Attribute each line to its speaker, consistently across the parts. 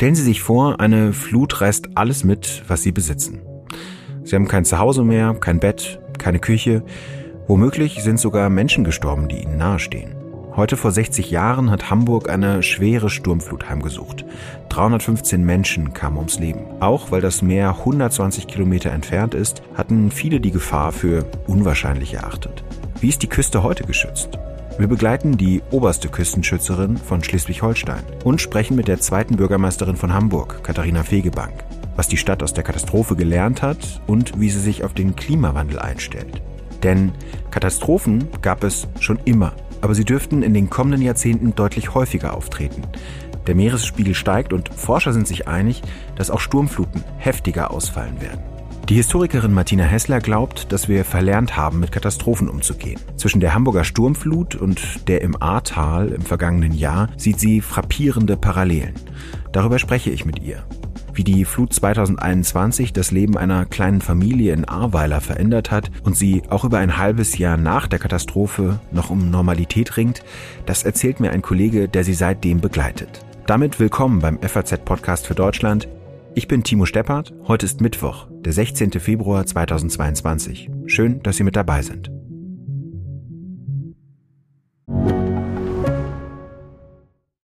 Speaker 1: Stellen Sie sich vor, eine Flut reißt alles mit, was Sie besitzen. Sie haben kein Zuhause mehr, kein Bett, keine Küche. Womöglich sind sogar Menschen gestorben, die Ihnen nahestehen. Heute vor 60 Jahren hat Hamburg eine schwere Sturmflut heimgesucht. 315 Menschen kamen ums Leben. Auch weil das Meer 120 Kilometer entfernt ist, hatten viele die Gefahr für unwahrscheinlich erachtet. Wie ist die Küste heute geschützt? Wir begleiten die oberste Küstenschützerin von Schleswig-Holstein und sprechen mit der zweiten Bürgermeisterin von Hamburg, Katharina Fegebank, was die Stadt aus der Katastrophe gelernt hat und wie sie sich auf den Klimawandel einstellt. Denn Katastrophen gab es schon immer, aber sie dürften in den kommenden Jahrzehnten deutlich häufiger auftreten. Der Meeresspiegel steigt und Forscher sind sich einig, dass auch Sturmfluten heftiger ausfallen werden. Die Historikerin Martina Hessler glaubt, dass wir verlernt haben, mit Katastrophen umzugehen. Zwischen der Hamburger Sturmflut und der im Ahrtal im vergangenen Jahr sieht sie frappierende Parallelen. Darüber spreche ich mit ihr. Wie die Flut 2021 das Leben einer kleinen Familie in Ahrweiler verändert hat und sie auch über ein halbes Jahr nach der Katastrophe noch um Normalität ringt, das erzählt mir ein Kollege, der sie seitdem begleitet. Damit willkommen beim FAZ-Podcast für Deutschland. Ich bin Timo Steppert. Heute ist Mittwoch, der 16. Februar 2022. Schön, dass Sie mit dabei sind.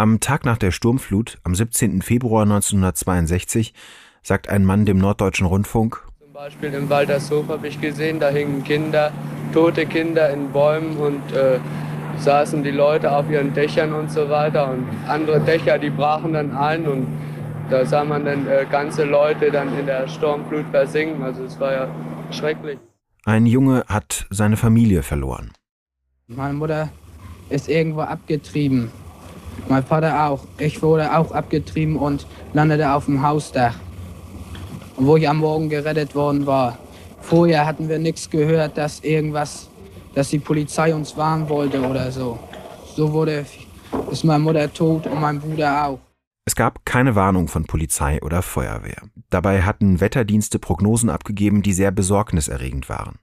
Speaker 1: Am Tag nach der Sturmflut, am 17. Februar 1962, sagt ein Mann dem Norddeutschen Rundfunk,
Speaker 2: Zum Beispiel im Waltershof habe ich gesehen, da hingen Kinder, tote Kinder in Bäumen und äh, saßen die Leute auf ihren Dächern und so weiter und andere Dächer, die brachen dann ein und da sah man dann äh, ganze Leute dann in der Sturmflut versinken. Also es war ja schrecklich.
Speaker 1: Ein Junge hat seine Familie verloren.
Speaker 3: Meine Mutter ist irgendwo abgetrieben. Mein Vater auch. Ich wurde auch abgetrieben und landete auf dem Hausdach. Wo ich am Morgen gerettet worden war. Vorher hatten wir nichts gehört, dass irgendwas dass die Polizei uns warnen wollte oder so. So wurde, ist meine Mutter tot und mein Bruder auch.
Speaker 1: Es gab keine Warnung von Polizei oder Feuerwehr. Dabei hatten Wetterdienste Prognosen abgegeben, die sehr besorgniserregend waren.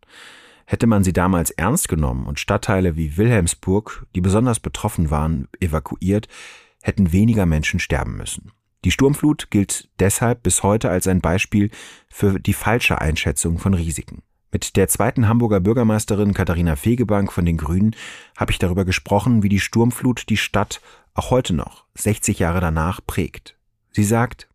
Speaker 1: Hätte man sie damals ernst genommen und Stadtteile wie Wilhelmsburg, die besonders betroffen waren, evakuiert, hätten weniger Menschen sterben müssen. Die Sturmflut gilt deshalb bis heute als ein Beispiel für die falsche Einschätzung von Risiken. Mit der zweiten Hamburger Bürgermeisterin Katharina Fegebank von den Grünen habe ich darüber gesprochen, wie die Sturmflut die Stadt auch heute noch, 60 Jahre danach, prägt. Sie sagt,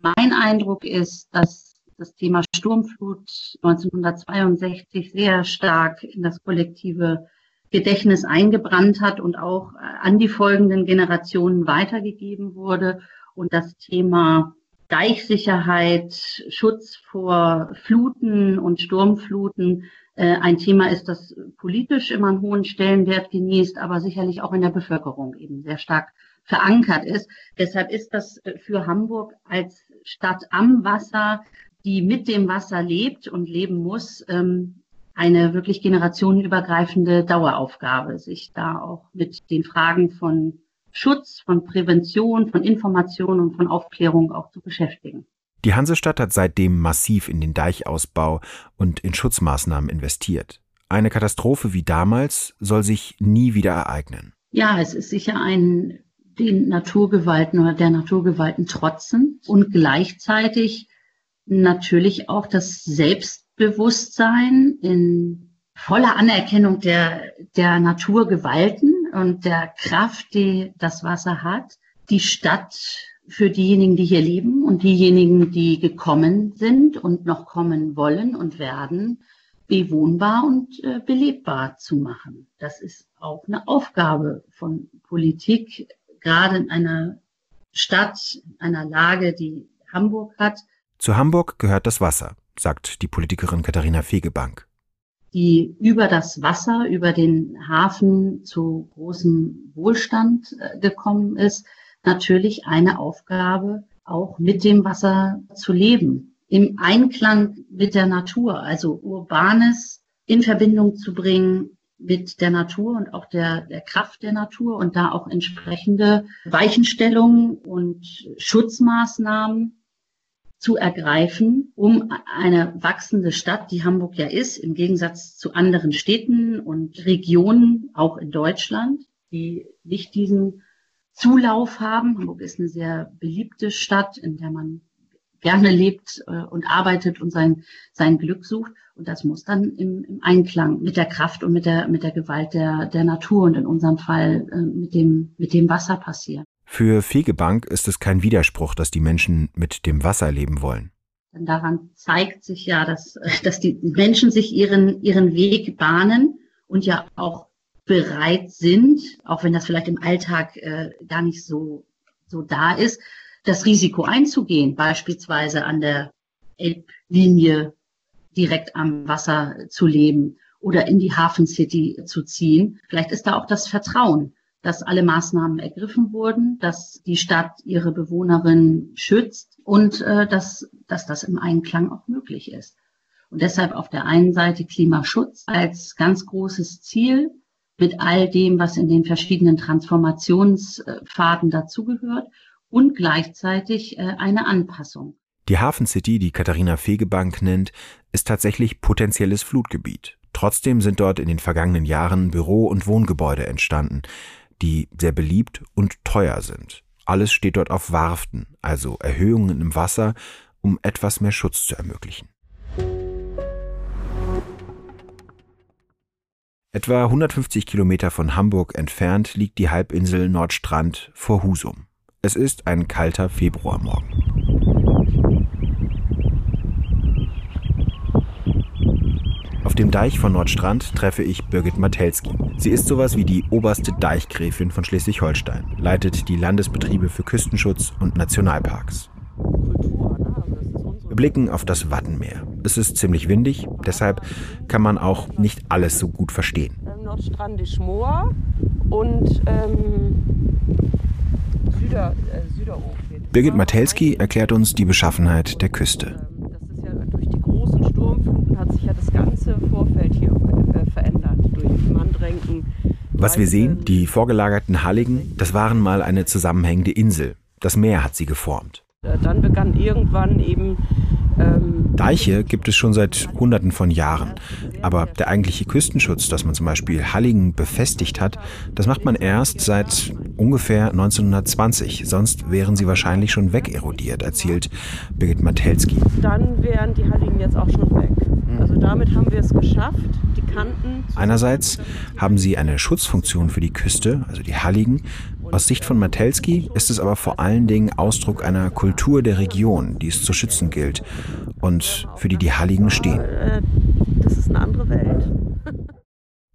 Speaker 4: Mein Eindruck ist, dass das Thema Sturmflut 1962 sehr stark in das kollektive Gedächtnis eingebrannt hat und auch an die folgenden Generationen weitergegeben wurde. Und das Thema Deichsicherheit, Schutz vor Fluten und Sturmfluten äh, ein Thema ist, das politisch immer einen hohen Stellenwert genießt, aber sicherlich auch in der Bevölkerung eben sehr stark verankert ist. Deshalb ist das für Hamburg als Stadt am Wasser, die mit dem Wasser lebt und leben muss, ähm, eine wirklich generationenübergreifende Daueraufgabe, sich da auch mit den Fragen von Schutz, von Prävention, von Information und von Aufklärung auch zu beschäftigen.
Speaker 1: Die Hansestadt hat seitdem massiv in den Deichausbau und in Schutzmaßnahmen investiert. Eine Katastrophe wie damals soll sich nie wieder ereignen.
Speaker 4: Ja, es ist sicher ein den Naturgewalten oder der Naturgewalten trotzen und gleichzeitig natürlich auch das Selbstbewusstsein in voller Anerkennung der, der Naturgewalten und der Kraft, die das Wasser hat, die Stadt für diejenigen, die hier leben und diejenigen, die gekommen sind und noch kommen wollen und werden, bewohnbar und äh, belebbar zu machen. Das ist auch eine Aufgabe von Politik, gerade in einer Stadt, in einer Lage, die Hamburg hat.
Speaker 1: Zu Hamburg gehört das Wasser, sagt die Politikerin Katharina Fegebank.
Speaker 4: Die über das Wasser, über den Hafen zu großem Wohlstand äh, gekommen ist, natürlich eine Aufgabe, auch mit dem Wasser zu leben. Im Einklang mit der Natur, also Urbanes in Verbindung zu bringen mit der Natur und auch der, der Kraft der Natur und da auch entsprechende Weichenstellungen und Schutzmaßnahmen zu ergreifen, um eine wachsende Stadt, die Hamburg ja ist, im Gegensatz zu anderen Städten und Regionen, auch in Deutschland, die nicht diesen Zulauf haben. Hamburg ist eine sehr beliebte Stadt, in der man gerne lebt äh, und arbeitet und sein, sein Glück sucht. Und das muss dann im, im Einklang mit der Kraft und mit der, mit der Gewalt der, der Natur und in unserem Fall äh, mit, dem, mit dem Wasser passieren.
Speaker 1: Für Fegebank ist es kein Widerspruch, dass die Menschen mit dem Wasser leben wollen.
Speaker 4: Denn daran zeigt sich ja, dass, dass die Menschen sich ihren, ihren Weg bahnen und ja auch bereit sind, auch wenn das vielleicht im Alltag äh, gar nicht so, so da ist, das Risiko einzugehen, beispielsweise an der Elblinie direkt am Wasser zu leben oder in die Hafen City zu ziehen. Vielleicht ist da auch das Vertrauen, dass alle Maßnahmen ergriffen wurden, dass die Stadt ihre Bewohnerinnen schützt und äh, dass, dass das im Einklang auch möglich ist. Und deshalb auf der einen Seite Klimaschutz als ganz großes Ziel mit all dem, was in den verschiedenen Transformationspfaden dazugehört und gleichzeitig äh, eine Anpassung.
Speaker 1: Die Hafen City, die Katharina Fegebank nennt, ist tatsächlich potenzielles Flutgebiet. Trotzdem sind dort in den vergangenen Jahren Büro- und Wohngebäude entstanden, die sehr beliebt und teuer sind. Alles steht dort auf Warften, also Erhöhungen im Wasser, um etwas mehr Schutz zu ermöglichen. Etwa 150 Kilometer von Hamburg entfernt liegt die Halbinsel Nordstrand vor Husum. Es ist ein kalter Februarmorgen. Auf dem Deich von Nordstrand treffe ich Birgit Matelski. Sie ist sowas wie die oberste Deichgräfin von Schleswig-Holstein, leitet die Landesbetriebe für Küstenschutz und Nationalparks. Wir blicken auf das Wattenmeer. Es ist ziemlich windig, deshalb kann man auch nicht alles so gut verstehen.
Speaker 5: Nordstrandisch Moor und ähm, Süder, äh, Süderof.
Speaker 1: Birgit Matelski erklärt uns die Beschaffenheit der Küste.
Speaker 5: Das ist ja durch die großen Sturmfluten hat sich ja das ganze Vorfeld hier äh, verändert. Durch Mandrenken.
Speaker 1: Was wir sehen, die vorgelagerten Halligen, das waren mal eine zusammenhängende Insel. Das Meer hat sie geformt.
Speaker 5: Dann begann irgendwann eben
Speaker 1: ähm, Deiche gibt es schon seit Hunderten von Jahren. Aber der eigentliche Küstenschutz, dass man zum Beispiel Halligen befestigt hat, das macht man erst seit ungefähr 1920. Sonst wären sie wahrscheinlich schon wegerodiert, erzählt Birgit Matelski.
Speaker 5: Dann wären die Halligen jetzt auch schon weg. Also damit haben wir es geschafft, die Kanten.
Speaker 1: Einerseits haben sie eine Schutzfunktion für die Küste, also die Halligen, aus Sicht von Matelski ist es aber vor allen Dingen Ausdruck einer Kultur der Region, die es zu schützen gilt und für die die Halligen stehen. Äh,
Speaker 5: das ist eine andere Welt.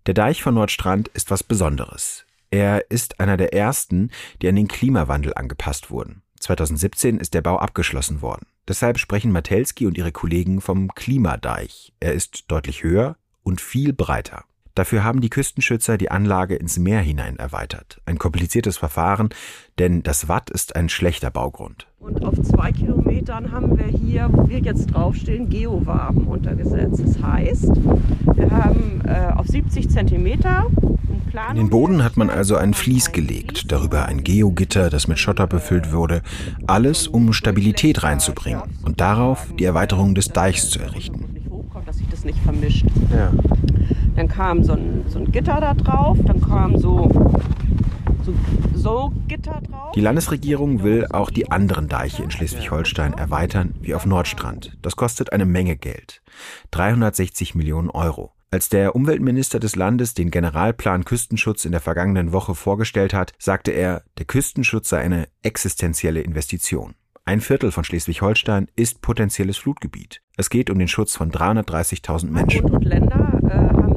Speaker 1: Der Deich von Nordstrand ist was Besonderes. Er ist einer der ersten, die an den Klimawandel angepasst wurden. 2017 ist der Bau abgeschlossen worden. Deshalb sprechen Matelski und ihre Kollegen vom Klimadeich. Er ist deutlich höher und viel breiter. Dafür haben die Küstenschützer die Anlage ins Meer hinein erweitert. Ein kompliziertes Verfahren, denn das Watt ist ein schlechter Baugrund.
Speaker 5: Und auf zwei Kilometern haben wir hier, wo wir jetzt draufstehen, Geowaben untergesetzt. Das heißt, wir haben äh, auf 70 Zentimeter
Speaker 1: in den Boden hat man also ein Vlies gelegt, darüber ein Geogitter, das mit Schotter befüllt wurde, alles um Stabilität reinzubringen und darauf die Erweiterung des Deichs zu errichten.
Speaker 5: Dass sich das nicht vermischt. Ja. Dann kam so ein, so ein Gitter da drauf, dann kam so, so, so Gitter drauf.
Speaker 1: Die Landesregierung will auch die anderen Deiche in Schleswig-Holstein erweitern, wie auf Nordstrand. Das kostet eine Menge Geld. 360 Millionen Euro. Als der Umweltminister des Landes den Generalplan Küstenschutz in der vergangenen Woche vorgestellt hat, sagte er, der Küstenschutz sei eine existenzielle Investition. Ein Viertel von Schleswig-Holstein ist potenzielles Flutgebiet. Es geht um den Schutz von 330.000 Menschen.
Speaker 5: Und Länder äh, haben.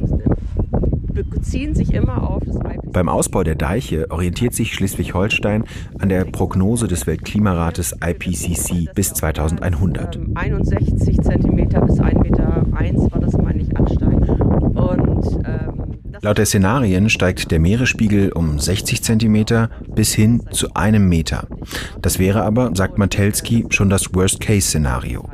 Speaker 1: Beim Ausbau der Deiche orientiert sich Schleswig-Holstein an der Prognose des Weltklimarates IPCC bis 2100.
Speaker 5: 61 cm bis 1,1 Meter war das, meine ich, ansteigen. Und ähm,
Speaker 1: Laut der Szenarien steigt der Meeresspiegel um 60 cm bis hin zu einem Meter. Das wäre aber, sagt Matelski, schon das Worst-Case-Szenario.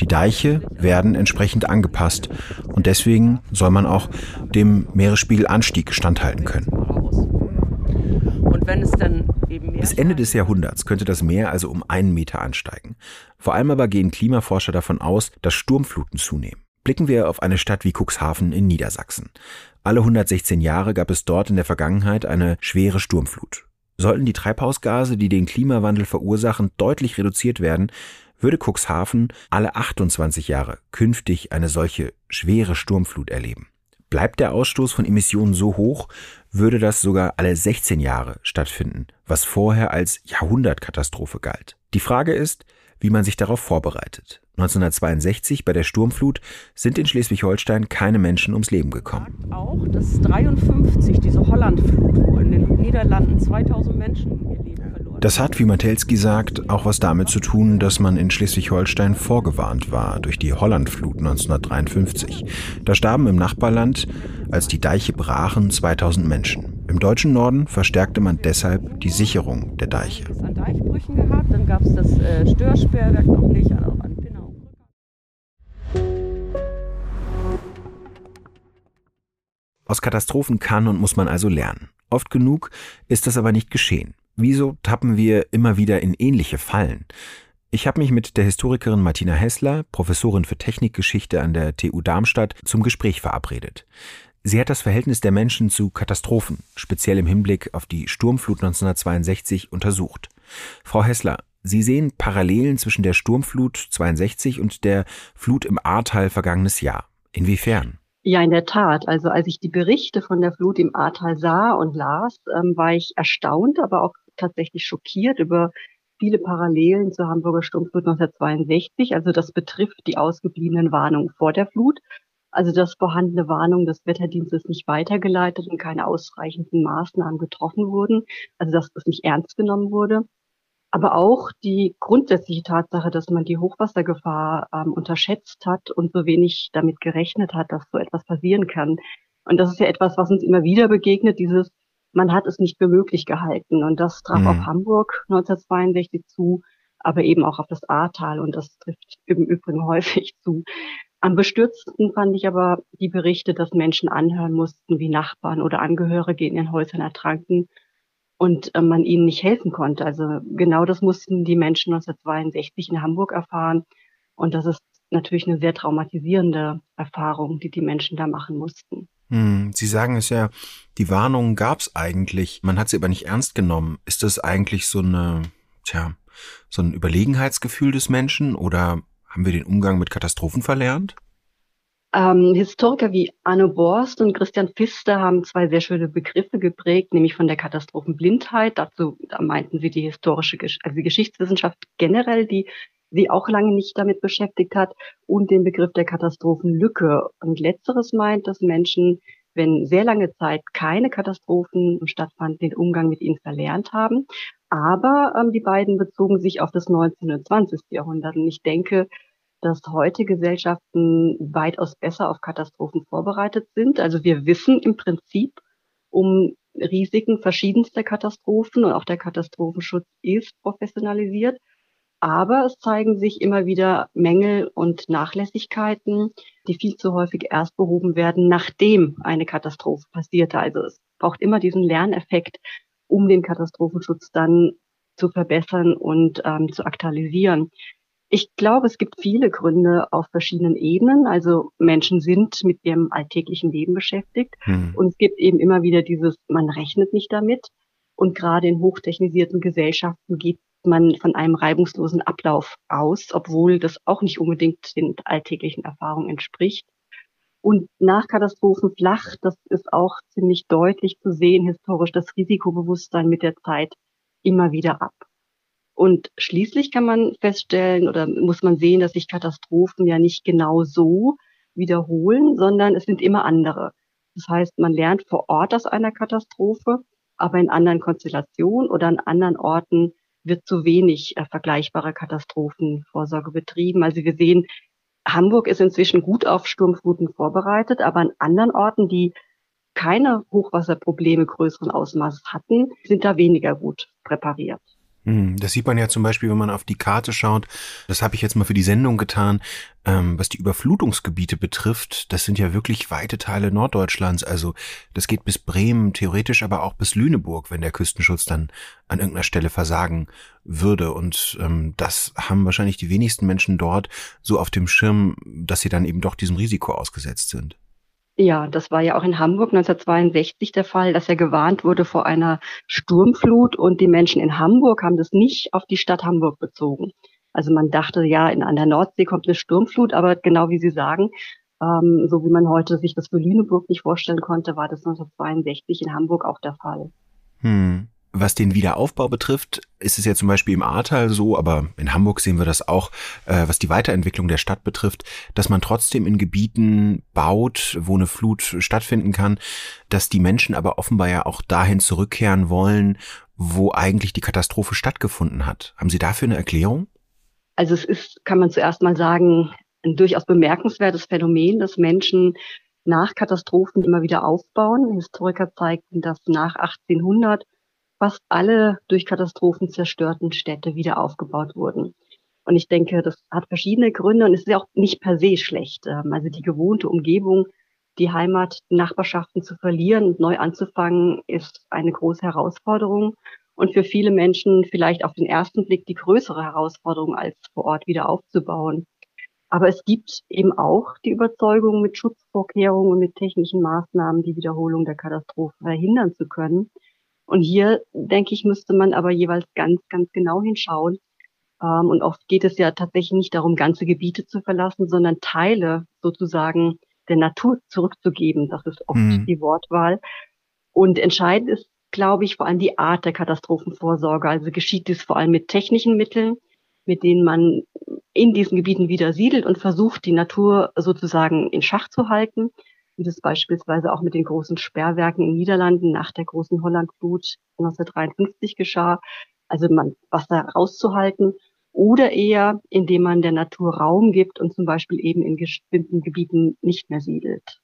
Speaker 1: Die Deiche werden entsprechend angepasst und deswegen soll man auch dem Meeresspiegelanstieg standhalten können.
Speaker 5: Und wenn es dann
Speaker 1: Bis Ende des Jahrhunderts könnte das Meer also um einen Meter ansteigen. Vor allem aber gehen Klimaforscher davon aus, dass Sturmfluten zunehmen. Blicken wir auf eine Stadt wie Cuxhaven in Niedersachsen. Alle 116 Jahre gab es dort in der Vergangenheit eine schwere Sturmflut. Sollten die Treibhausgase, die den Klimawandel verursachen, deutlich reduziert werden, würde Cuxhaven alle 28 Jahre künftig eine solche schwere Sturmflut erleben. Bleibt der Ausstoß von Emissionen so hoch, würde das sogar alle 16 Jahre stattfinden, was vorher als Jahrhundertkatastrophe galt. Die Frage ist, wie man sich darauf vorbereitet. 1962 bei der Sturmflut sind in Schleswig-Holstein keine Menschen ums Leben gekommen.
Speaker 5: Auch dass 53, diese Hollandflut, wo in den Niederlanden 2000 Menschen ihr Leben verloren
Speaker 1: Das hat, wie Matelski sagt, auch was damit zu tun, dass man in Schleswig-Holstein vorgewarnt war durch die Hollandflut 1953. Da starben im Nachbarland, als die Deiche brachen, 2000 Menschen. Im deutschen Norden verstärkte man deshalb die Sicherung der Deiche.
Speaker 5: Es an Deichbrüchen gehabt, dann gab es das äh, Störsperrwerk noch nicht, auch an Pinnau.
Speaker 1: Aus Katastrophen kann und muss man also lernen. Oft genug ist das aber nicht geschehen. Wieso tappen wir immer wieder in ähnliche Fallen? Ich habe mich mit der Historikerin Martina Hessler, Professorin für Technikgeschichte an der TU Darmstadt, zum Gespräch verabredet. Sie hat das Verhältnis der Menschen zu Katastrophen, speziell im Hinblick auf die Sturmflut 1962, untersucht. Frau Hessler, Sie sehen Parallelen zwischen der Sturmflut 62 und der Flut im Ahrtal vergangenes Jahr. Inwiefern?
Speaker 6: Ja, in der Tat. Also als ich die Berichte von der Flut im Ahrtal sah und las, ähm, war ich erstaunt, aber auch tatsächlich schockiert über viele Parallelen zur Hamburger Sturmflut 1962. Also das betrifft die ausgebliebenen Warnungen vor der Flut. Also dass vorhandene Warnungen des Wetterdienstes nicht weitergeleitet und keine ausreichenden Maßnahmen getroffen wurden. Also dass das nicht ernst genommen wurde. Aber auch die grundsätzliche Tatsache, dass man die Hochwassergefahr ähm, unterschätzt hat und so wenig damit gerechnet hat, dass so etwas passieren kann. Und das ist ja etwas, was uns immer wieder begegnet, dieses, man hat es nicht für möglich gehalten. Und das traf
Speaker 1: Mhm.
Speaker 6: auf Hamburg 1962 zu, aber eben auch auf das Ahrtal. Und das trifft im Übrigen häufig zu. Am bestürzendsten fand ich aber die Berichte, dass Menschen anhören mussten, wie Nachbarn oder Angehörige in ihren Häusern ertranken und äh, man ihnen nicht helfen konnte. Also genau das mussten die Menschen 1962 in Hamburg erfahren. Und das ist natürlich eine sehr traumatisierende Erfahrung, die die Menschen da machen mussten.
Speaker 1: Hm, Sie sagen es ja, die Warnungen gab es eigentlich, man hat sie aber nicht ernst genommen. Ist das eigentlich so eine, tja, so ein Überlegenheitsgefühl des Menschen oder haben wir den Umgang mit Katastrophen verlernt?
Speaker 6: Ähm, Historiker wie Arno Borst und Christian Pfister haben zwei sehr schöne Begriffe geprägt, nämlich von der Katastrophenblindheit. Dazu da meinten sie die historische, also die Geschichtswissenschaft generell, die sie auch lange nicht damit beschäftigt hat, und den Begriff der Katastrophenlücke. Und letzteres meint, dass Menschen, wenn sehr lange Zeit keine Katastrophen stattfanden, den Umgang mit ihnen verlernt haben. Aber ähm, die beiden bezogen sich auf das 19. und 20. Jahrhundert. Und ich denke, dass heute Gesellschaften weitaus besser auf Katastrophen vorbereitet sind. Also wir wissen im Prinzip um Risiken verschiedenster Katastrophen und auch der Katastrophenschutz ist professionalisiert. Aber es zeigen sich immer wieder Mängel und Nachlässigkeiten, die viel zu häufig erst behoben werden, nachdem eine Katastrophe passierte. Also es braucht immer diesen Lerneffekt, um den Katastrophenschutz dann zu verbessern und ähm, zu aktualisieren. Ich glaube, es gibt viele Gründe auf verschiedenen Ebenen. Also Menschen sind mit ihrem alltäglichen Leben beschäftigt.
Speaker 1: Hm.
Speaker 6: Und es gibt eben immer wieder dieses, man rechnet nicht damit. Und gerade in hochtechnisierten Gesellschaften geht man von einem reibungslosen Ablauf aus, obwohl das auch nicht unbedingt den alltäglichen Erfahrungen entspricht. Und nach Katastrophen flach, das ist auch ziemlich deutlich zu sehen, historisch das Risikobewusstsein mit der Zeit immer wieder ab. Und schließlich kann man feststellen oder muss man sehen, dass sich Katastrophen ja nicht genau so wiederholen, sondern es sind immer andere. Das heißt, man lernt vor Ort aus einer Katastrophe, aber in anderen Konstellationen oder an anderen Orten wird zu wenig äh, vergleichbare Katastrophenvorsorge betrieben. Also wir sehen, Hamburg ist inzwischen gut auf Sturmfluten vorbereitet, aber an anderen Orten, die keine Hochwasserprobleme größeren Ausmaßes hatten, sind da weniger gut präpariert.
Speaker 1: Hm, das sieht man ja zum Beispiel, wenn man auf die Karte schaut. Das habe ich jetzt mal für die Sendung getan. Ähm, was die Überflutungsgebiete betrifft, das sind ja wirklich weite Teile Norddeutschlands. Also das geht bis Bremen, theoretisch aber auch bis Lüneburg, wenn der Küstenschutz dann an irgendeiner Stelle versagen würde. Und ähm, das haben wahrscheinlich die wenigsten Menschen dort so auf dem Schirm, dass sie dann eben doch diesem Risiko ausgesetzt sind.
Speaker 6: Ja, das war ja auch in Hamburg 1962 der Fall, dass er gewarnt wurde vor einer Sturmflut und die Menschen in Hamburg haben das nicht auf die Stadt Hamburg bezogen. Also man dachte, ja, in, an der Nordsee kommt eine Sturmflut, aber genau wie Sie sagen, ähm, so wie man heute sich das für Lüneburg nicht vorstellen konnte, war das 1962 in Hamburg auch der Fall.
Speaker 1: Hm. Was den Wiederaufbau betrifft, ist es ja zum Beispiel im Ahrtal so, aber in Hamburg sehen wir das auch, äh, was die Weiterentwicklung der Stadt betrifft, dass man trotzdem in Gebieten baut, wo eine Flut stattfinden kann, dass die Menschen aber offenbar ja auch dahin zurückkehren wollen, wo eigentlich die Katastrophe stattgefunden hat. Haben Sie dafür eine Erklärung?
Speaker 6: Also es ist, kann man zuerst mal sagen, ein durchaus bemerkenswertes Phänomen, dass Menschen nach Katastrophen immer wieder aufbauen. Historiker zeigten, dass nach 1800 fast alle durch Katastrophen zerstörten Städte wieder aufgebaut wurden. Und ich denke, das hat verschiedene Gründe und es ist ja auch nicht per se schlecht. Ähm, also die gewohnte Umgebung, die Heimat, Nachbarschaften zu verlieren und neu anzufangen, ist eine große Herausforderung und für viele Menschen vielleicht auf den ersten Blick die größere Herausforderung, als vor Ort wieder aufzubauen. Aber es gibt eben auch die Überzeugung, mit Schutzvorkehrungen und mit technischen Maßnahmen die Wiederholung der Katastrophe verhindern zu können. Und hier, denke ich, müsste man aber jeweils ganz, ganz genau hinschauen. Ähm, und oft geht es ja tatsächlich nicht darum, ganze Gebiete zu verlassen, sondern Teile sozusagen der Natur zurückzugeben. Das ist oft mhm. die Wortwahl. Und entscheidend ist, glaube ich, vor allem die Art der Katastrophenvorsorge. Also geschieht dies vor allem mit technischen Mitteln, mit denen man in diesen Gebieten wieder siedelt und versucht, die Natur sozusagen in Schach zu halten wie das beispielsweise auch mit den großen Sperrwerken in Niederlanden nach der großen Hollandflut 1953 geschah, also man Wasser rauszuhalten, oder eher, indem man der Natur Raum gibt und zum Beispiel eben in bestimmten Gebieten nicht mehr siedelt.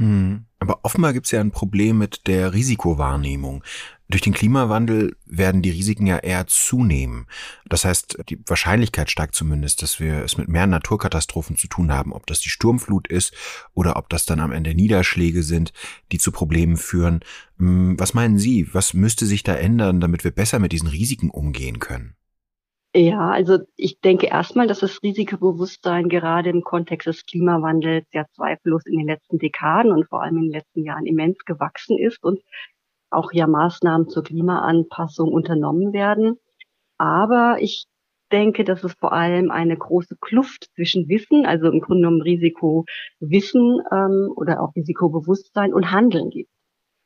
Speaker 1: Hm. Aber offenbar gibt es ja ein Problem mit der Risikowahrnehmung. Durch den Klimawandel werden die Risiken ja eher zunehmen. Das heißt, die Wahrscheinlichkeit steigt zumindest, dass wir es mit mehr Naturkatastrophen zu tun haben, ob das die Sturmflut ist oder ob das dann am Ende Niederschläge sind, die zu Problemen führen. Hm, was meinen Sie, was müsste sich da ändern, damit wir besser mit diesen Risiken umgehen können?
Speaker 6: Ja, also ich denke erstmal, dass das Risikobewusstsein gerade im Kontext des Klimawandels ja zweifellos in den letzten Dekaden und vor allem in den letzten Jahren immens gewachsen ist und auch ja Maßnahmen zur Klimaanpassung unternommen werden. Aber ich denke, dass es vor allem eine große Kluft zwischen Wissen, also im Grunde genommen Risikowissen ähm, oder auch Risikobewusstsein und Handeln gibt.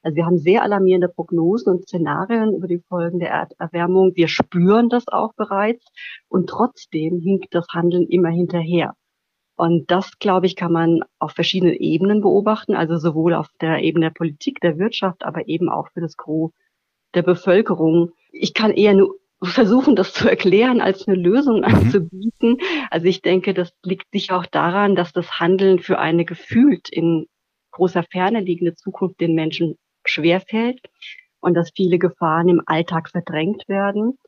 Speaker 6: Also wir haben sehr alarmierende Prognosen und Szenarien über die Folgen der Erderwärmung. Wir spüren das auch bereits und trotzdem hinkt das Handeln immer hinterher. Und das, glaube ich, kann man auf verschiedenen Ebenen beobachten, also sowohl auf der Ebene der Politik, der Wirtschaft, aber eben auch für das Gros der Bevölkerung. Ich kann eher nur versuchen, das zu erklären, als eine Lösung mhm. anzubieten. Also ich denke, das liegt sicher auch daran, dass das Handeln für eine gefühlt in großer Ferne liegende Zukunft den Menschen schwerfällt und dass viele Gefahren im Alltag verdrängt werden.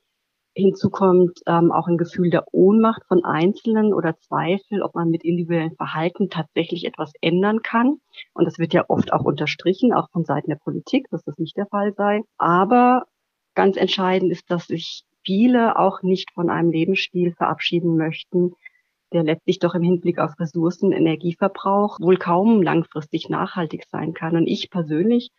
Speaker 6: Hinzu kommt ähm, auch ein Gefühl der Ohnmacht von Einzelnen oder Zweifel, ob man mit individuellem Verhalten tatsächlich etwas ändern kann. Und das wird ja oft auch unterstrichen, auch von Seiten der Politik, dass das nicht der Fall sei. Aber ganz entscheidend ist, dass sich viele auch nicht von einem Lebensstil verabschieden möchten, der letztlich doch im Hinblick auf Ressourcen, Energieverbrauch wohl kaum langfristig nachhaltig sein kann. Und ich persönlich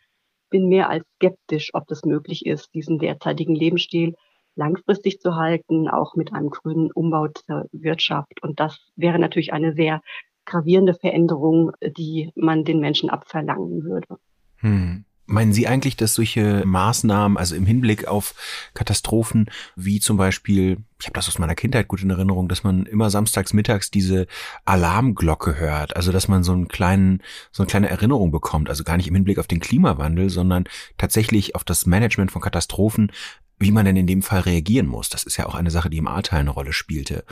Speaker 6: bin mehr als skeptisch, ob das möglich ist, diesen derzeitigen Lebensstil langfristig zu halten, auch mit einem grünen Umbau der Wirtschaft. Und das wäre natürlich eine sehr gravierende Veränderung, die man den Menschen abverlangen würde.
Speaker 1: Hm. Meinen Sie eigentlich, dass solche Maßnahmen, also im Hinblick auf Katastrophen, wie zum Beispiel, ich habe das aus meiner Kindheit gut in Erinnerung, dass man immer samstags mittags diese Alarmglocke hört, also dass man so einen kleinen, so eine kleine Erinnerung bekommt, also gar nicht im Hinblick auf den Klimawandel, sondern tatsächlich auf das Management von Katastrophen, wie man denn in dem Fall reagieren muss. Das ist ja auch eine Sache, die im Ahrtal eine Rolle spielte.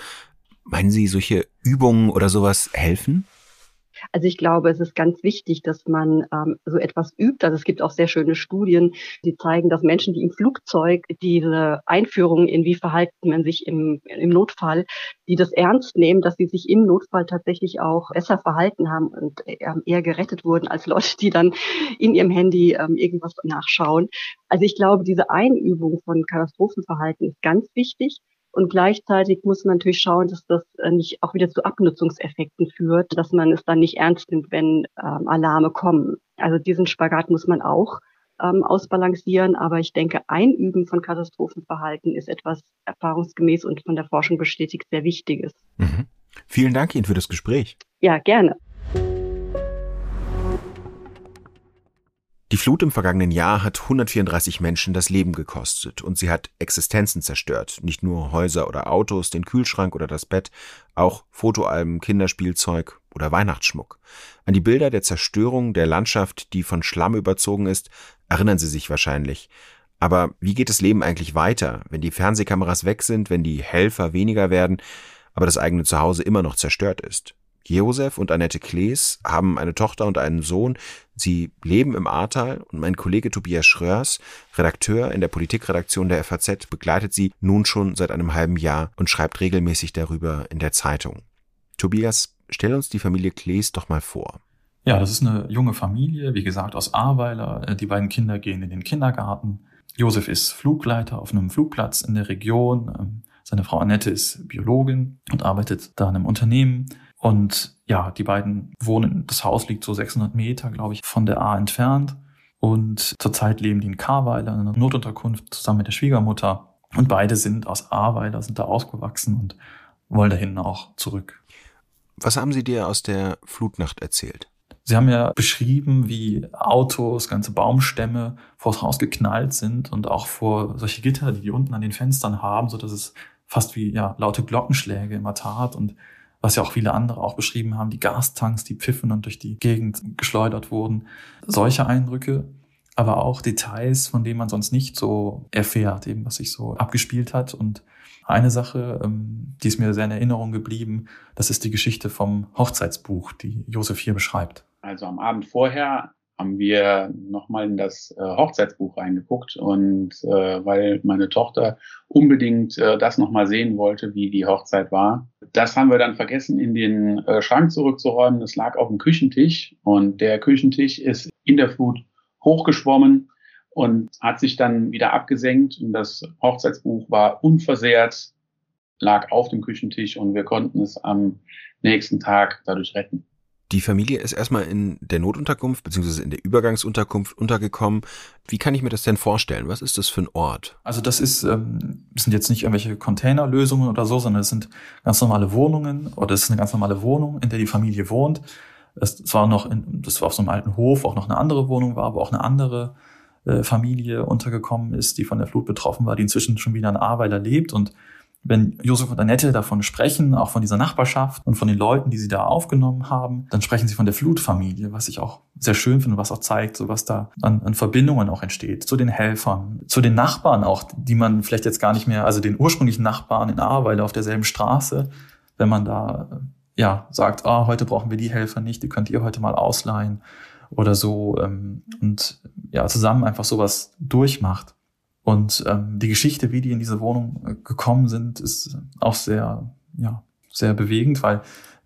Speaker 1: Meinen Sie, solche Übungen oder sowas helfen?
Speaker 6: Also ich glaube, es ist ganz wichtig, dass man ähm, so etwas übt. Also es gibt auch sehr schöne Studien, die zeigen, dass Menschen, die im Flugzeug diese Einführung in wie verhalten man sich im, im Notfall, die das ernst nehmen, dass sie sich im Notfall tatsächlich auch besser verhalten haben und ähm, eher gerettet wurden als Leute, die dann in ihrem Handy ähm, irgendwas nachschauen. Also ich glaube, diese Einübung von Katastrophenverhalten ist ganz wichtig. Und gleichzeitig muss man natürlich schauen, dass das äh, nicht auch wieder zu Abnutzungseffekten führt, dass man es dann nicht ernst nimmt, wenn ähm, Alarme kommen. Also diesen Spagat muss man auch ähm, ausbalancieren. Aber ich denke, Einüben von Katastrophenverhalten ist etwas erfahrungsgemäß und von der Forschung bestätigt sehr Wichtiges.
Speaker 1: Mhm. Vielen Dank Ihnen für das Gespräch.
Speaker 6: Ja, gerne.
Speaker 1: Flut im vergangenen Jahr hat 134 Menschen das Leben gekostet und sie hat Existenzen zerstört. Nicht nur Häuser oder Autos, den Kühlschrank oder das Bett, auch Fotoalben, Kinderspielzeug oder Weihnachtsschmuck. An die Bilder der Zerstörung der Landschaft, die von Schlamm überzogen ist, erinnern Sie sich wahrscheinlich. Aber wie geht das Leben eigentlich weiter, wenn die Fernsehkameras weg sind, wenn die Helfer weniger werden, aber das eigene Zuhause immer noch zerstört ist? Josef und Annette Klees haben eine Tochter und einen Sohn. Sie leben im Ahrtal und mein Kollege Tobias Schröers, Redakteur in der Politikredaktion der FAZ, begleitet sie nun schon seit einem halben Jahr und schreibt regelmäßig darüber in der Zeitung. Tobias, stell uns die Familie Klees doch mal vor.
Speaker 7: Ja, das ist eine junge Familie, wie gesagt, aus Ahrweiler. Die beiden Kinder gehen in den Kindergarten. Josef ist Flugleiter auf einem Flugplatz in der Region. Seine Frau Annette ist Biologin und arbeitet da in einem Unternehmen. Und ja, die beiden wohnen, das Haus liegt so 600 Meter, glaube ich, von der A entfernt. Und zurzeit leben die in Karweiler, in einer Notunterkunft, zusammen mit der Schwiegermutter. Und beide sind aus Ahrweiler, sind da ausgewachsen und wollen dahin auch zurück.
Speaker 1: Was haben Sie dir aus der Flutnacht erzählt?
Speaker 7: Sie haben ja beschrieben, wie Autos, ganze Baumstämme vors Haus geknallt sind und auch vor solche Gitter, die die unten an den Fenstern haben, so dass es fast wie ja laute Glockenschläge immer tat und was ja auch viele andere auch beschrieben haben, die Gastanks, die pfiffen und durch die Gegend geschleudert wurden. Solche Eindrücke, aber auch Details, von denen man sonst nicht so erfährt, eben was sich so abgespielt hat. Und eine Sache, ähm, die ist mir sehr in Erinnerung geblieben, das ist die Geschichte vom Hochzeitsbuch, die Josef hier beschreibt.
Speaker 8: Also am Abend vorher haben wir nochmal in das äh, Hochzeitsbuch reingeguckt und äh, weil meine Tochter unbedingt äh, das nochmal sehen wollte, wie die Hochzeit war. Das haben wir dann vergessen, in den äh, Schrank zurückzuräumen. Das lag auf dem Küchentisch und der Küchentisch ist in der Flut hochgeschwommen und hat sich dann wieder abgesenkt und das Hochzeitsbuch war unversehrt, lag auf dem Küchentisch und wir konnten es am nächsten Tag dadurch retten.
Speaker 1: Die Familie ist erstmal in der Notunterkunft bzw. in der Übergangsunterkunft untergekommen. Wie kann ich mir das denn vorstellen? Was ist das für ein Ort?
Speaker 7: Also das ist, ähm, sind jetzt nicht irgendwelche Containerlösungen oder so, sondern es sind ganz normale Wohnungen oder es ist eine ganz normale Wohnung, in der die Familie wohnt. Es war noch, in, das war auf so einem alten Hof auch noch eine andere Wohnung war, wo auch eine andere äh, Familie untergekommen ist, die von der Flut betroffen war, die inzwischen schon wieder in Ahrweiler lebt und wenn Josef und Annette davon sprechen, auch von dieser Nachbarschaft und von den Leuten, die sie da aufgenommen haben, dann sprechen sie von der Flutfamilie, was ich auch sehr schön finde, was auch zeigt, so was da an, an Verbindungen auch entsteht, zu den Helfern, zu den Nachbarn auch, die man vielleicht jetzt gar nicht mehr, also den ursprünglichen Nachbarn in Ahrweiler auf derselben Straße, wenn man da ja sagt, ah, heute brauchen wir die Helfer nicht, die könnt ihr heute mal ausleihen oder so ähm, und ja zusammen einfach sowas durchmacht. Und ähm, die Geschichte, wie die in diese Wohnung äh, gekommen sind, ist auch sehr, ja, sehr bewegend, weil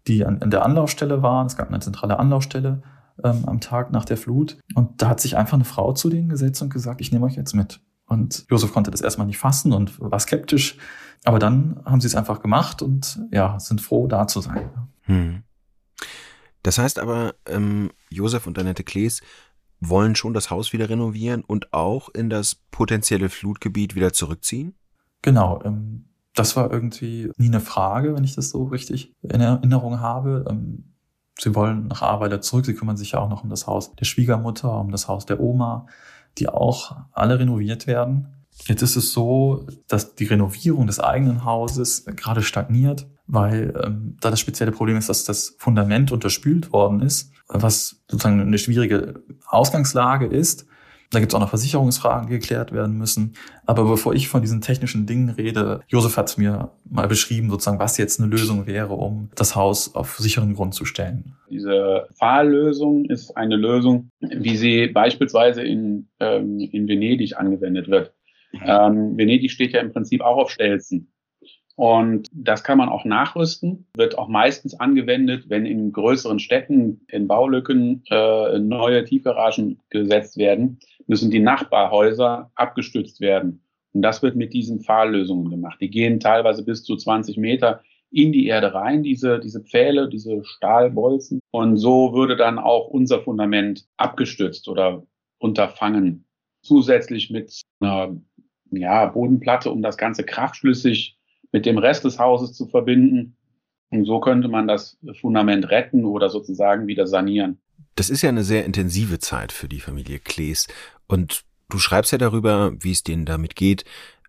Speaker 7: die an, an der Anlaufstelle waren. Es gab eine zentrale Anlaufstelle ähm, am Tag nach der Flut. Und da hat sich einfach eine Frau zu denen gesetzt und gesagt, ich nehme euch jetzt mit. Und Josef konnte das erstmal nicht fassen und war skeptisch. Aber dann haben sie es einfach gemacht und ja, sind froh, da zu sein. Hm.
Speaker 1: Das heißt aber, ähm, Josef und Annette Klees wollen schon das Haus wieder renovieren und auch in das potenzielle Flutgebiet wieder zurückziehen?
Speaker 7: Genau. Ähm, das war irgendwie nie eine Frage, wenn ich das so richtig in Erinnerung habe. Ähm, sie wollen nach Arbeit zurück. Sie kümmern sich ja auch noch um das Haus der Schwiegermutter, um das Haus der Oma, die auch alle renoviert werden. Jetzt ist es so, dass die Renovierung des eigenen Hauses gerade stagniert, weil ähm, da das spezielle Problem ist, dass das Fundament unterspült worden ist, was sozusagen eine schwierige Ausgangslage ist. Da gibt es auch noch Versicherungsfragen, die geklärt werden müssen. Aber bevor ich von diesen technischen Dingen rede, Josef hat mir mal beschrieben, sozusagen, was jetzt eine Lösung wäre, um das Haus auf sicheren Grund zu stellen.
Speaker 8: Diese Fahllösung ist eine Lösung, wie sie beispielsweise in, ähm, in Venedig angewendet wird. Ähm, Venedig steht ja im Prinzip auch auf Stelzen. Und das kann man auch nachrüsten, wird auch meistens angewendet, wenn in größeren Städten in Baulücken äh, neue Tiefgaragen gesetzt werden, müssen die Nachbarhäuser abgestützt werden. Und das wird mit diesen Pfahllösungen gemacht. Die gehen teilweise bis zu 20 Meter in die Erde rein, diese, diese Pfähle, diese Stahlbolzen. Und so würde dann auch unser Fundament abgestützt oder unterfangen. Zusätzlich mit einer ja, Bodenplatte, um das Ganze kraftschlüssig mit dem Rest des Hauses zu verbinden. Und so könnte man das Fundament retten oder sozusagen wieder sanieren.
Speaker 1: Das ist ja eine sehr intensive Zeit für die Familie Klees. Und du schreibst ja darüber, wie es denen damit geht.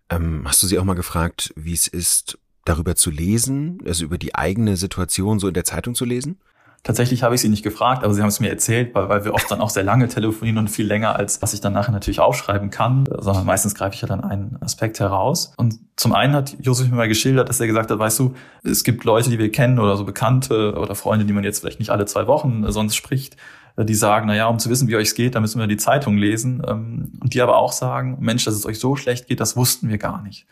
Speaker 1: Ähm, hast du sie auch mal gefragt, wie es ist, darüber zu lesen, also über die eigene Situation so in der Zeitung zu lesen?
Speaker 7: Tatsächlich habe ich sie nicht gefragt, aber sie haben es mir erzählt, weil, weil wir oft dann auch sehr lange telefonieren und viel länger, als was ich dann nachher natürlich aufschreiben kann, sondern meistens greife ich ja dann einen Aspekt heraus. Und zum einen hat Josef mir mal geschildert, dass er gesagt hat, weißt du, es gibt Leute, die wir kennen oder so Bekannte oder Freunde, die man jetzt vielleicht nicht alle zwei Wochen sonst spricht, die sagen, na ja, um zu wissen, wie euch es geht, da müssen wir die Zeitung lesen. Ähm, und die aber auch sagen, Mensch, dass es euch so schlecht geht, das wussten wir gar nicht.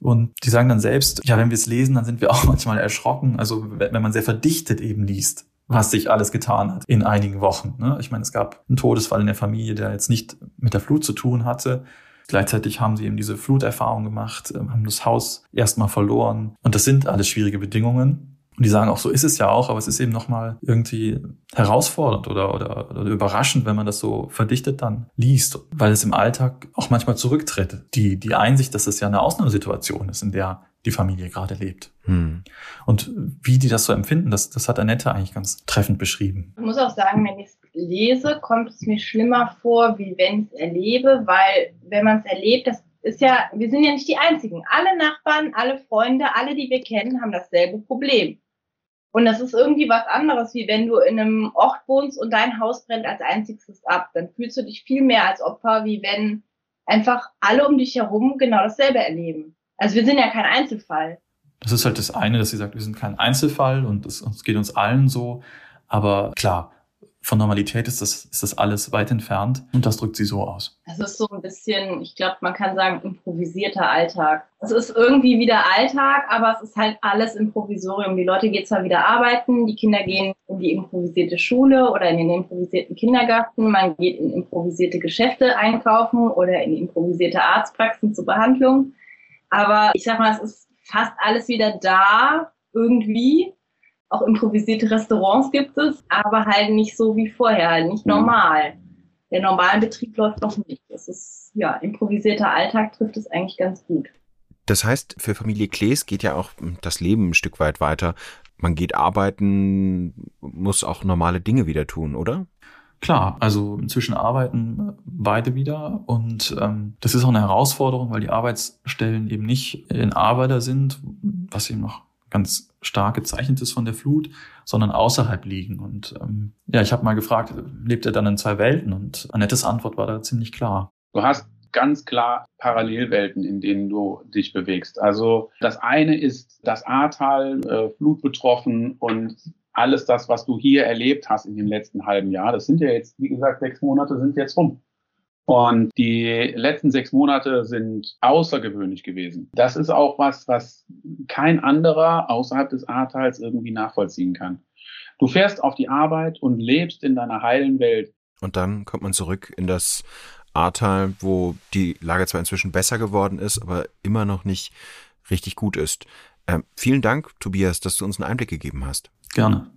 Speaker 7: Und die sagen dann selbst, ja, wenn wir es lesen, dann sind wir auch manchmal erschrocken. Also wenn man sehr verdichtet eben liest, was sich alles getan hat in einigen Wochen. Ne? Ich meine, es gab einen Todesfall in der Familie, der jetzt nicht mit der Flut zu tun hatte. Gleichzeitig haben sie eben diese Fluterfahrung gemacht, ähm, haben das Haus erstmal verloren. Und das sind alles schwierige Bedingungen. Und die sagen auch, so ist es ja auch, aber es ist eben nochmal irgendwie herausfordernd oder, oder, oder überraschend, wenn man das so verdichtet dann liest, weil es im Alltag auch manchmal zurücktritt. Die, die Einsicht, dass es ja eine Ausnahmesituation ist, in der die Familie gerade lebt. Hm. Und wie die das so empfinden, das, das hat Annette eigentlich ganz treffend beschrieben.
Speaker 9: Ich muss auch sagen, wenn ich es lese, kommt es mir schlimmer vor, wie wenn ich es erlebe, weil wenn man es erlebt, das ist ja, wir sind ja nicht die Einzigen. Alle Nachbarn, alle Freunde, alle, die wir kennen, haben dasselbe Problem. Und das ist irgendwie was anderes, wie wenn du in einem Ort wohnst und dein Haus brennt als einziges ab. Dann fühlst du dich viel mehr als Opfer, wie wenn einfach alle um dich herum genau dasselbe erleben. Also wir sind ja kein Einzelfall.
Speaker 7: Das ist halt das eine, dass sie sagt, wir sind kein Einzelfall und es, geht uns allen so. Aber klar, von Normalität ist das, ist das alles weit entfernt und das drückt sie so aus.
Speaker 9: Es ist so ein bisschen, ich glaube, man kann sagen, improvisierter Alltag. Es ist irgendwie wieder Alltag, aber es ist halt alles im Provisorium. Die Leute gehen zwar wieder arbeiten, die Kinder gehen in die improvisierte Schule oder in den improvisierten Kindergarten, man geht in improvisierte Geschäfte einkaufen oder in improvisierte Arztpraxen zur Behandlung. Aber ich sag mal, es ist fast alles wieder da, irgendwie. Auch improvisierte Restaurants gibt es, aber halt nicht so wie vorher, halt nicht mhm. normal. Der normale Betrieb läuft noch nicht. Es ist, ja, improvisierter Alltag trifft es eigentlich ganz gut.
Speaker 1: Das heißt, für Familie Klees geht ja auch das Leben ein Stück weit weiter. Man geht arbeiten, muss auch normale Dinge wieder tun, oder?
Speaker 7: Klar, also inzwischen arbeiten beide wieder und ähm, das ist auch eine Herausforderung, weil die Arbeitsstellen eben nicht in Arbeiter sind, was eben noch ganz stark gezeichnet ist von der Flut, sondern außerhalb liegen. Und ähm, ja, ich habe mal gefragt, lebt er dann in zwei Welten? Und Annettes Antwort war da ziemlich klar.
Speaker 8: Du hast ganz klar Parallelwelten, in denen du dich bewegst. Also das eine ist das Ahrtal, äh, flutbetroffen und alles das, was du hier erlebt hast in dem letzten halben Jahr, das sind ja jetzt, wie gesagt, sechs Monate sind jetzt rum. Und die letzten sechs Monate sind außergewöhnlich gewesen. Das ist auch was, was kein anderer außerhalb des Ahrtals irgendwie nachvollziehen kann. Du fährst auf die Arbeit und lebst in deiner heilen Welt.
Speaker 1: Und dann kommt man zurück in das Ahrtal, wo die Lage zwar inzwischen besser geworden ist, aber immer noch nicht richtig gut ist. Ähm, vielen Dank, Tobias, dass du uns einen Einblick gegeben hast.
Speaker 7: Gerne.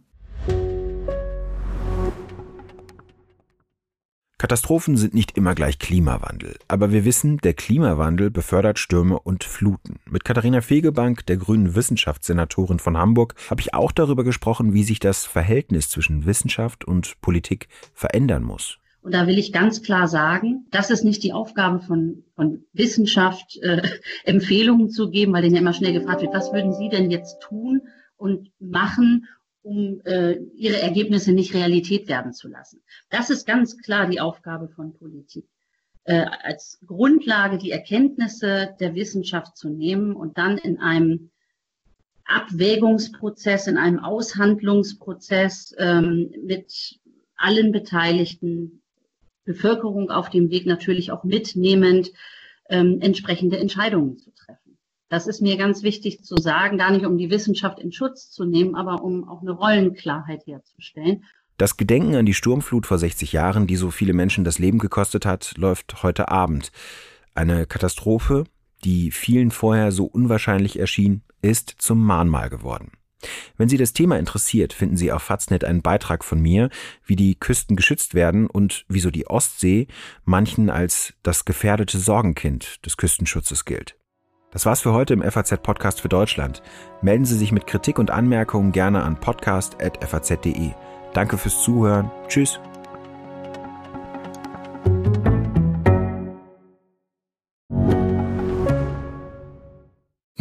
Speaker 1: Katastrophen sind nicht immer gleich Klimawandel, aber wir wissen, der Klimawandel befördert Stürme und Fluten. Mit Katharina Fegebank, der grünen Wissenschaftssenatorin von Hamburg, habe ich auch darüber gesprochen, wie sich das Verhältnis zwischen Wissenschaft und Politik verändern muss.
Speaker 4: Und da will ich ganz klar sagen, das ist nicht die Aufgabe von, von Wissenschaft, äh, Empfehlungen zu geben, weil denen ja immer schnell gefragt wird, was würden Sie denn jetzt tun und machen, um äh, ihre Ergebnisse nicht Realität werden zu lassen. Das ist ganz klar die Aufgabe von Politik. Äh, als Grundlage die Erkenntnisse der Wissenschaft zu nehmen und dann in einem Abwägungsprozess, in einem Aushandlungsprozess ähm, mit allen Beteiligten Bevölkerung auf dem Weg natürlich auch mitnehmend ähm, entsprechende Entscheidungen zu treffen. Das ist mir ganz wichtig zu sagen, gar nicht um die Wissenschaft in Schutz zu nehmen, aber um auch eine Rollenklarheit herzustellen.
Speaker 1: Das Gedenken an die Sturmflut vor 60 Jahren, die so viele Menschen das Leben gekostet hat, läuft heute Abend. Eine Katastrophe, die vielen vorher so unwahrscheinlich erschien, ist zum Mahnmal geworden. Wenn Sie das Thema interessiert, finden Sie auf Faznet einen Beitrag von mir, wie die Küsten geschützt werden und wieso die Ostsee manchen als das gefährdete Sorgenkind des Küstenschutzes gilt. Das war's für heute im FAZ Podcast für Deutschland. Melden Sie sich mit Kritik und Anmerkungen gerne an podcast.faz.de. Danke fürs Zuhören. Tschüss.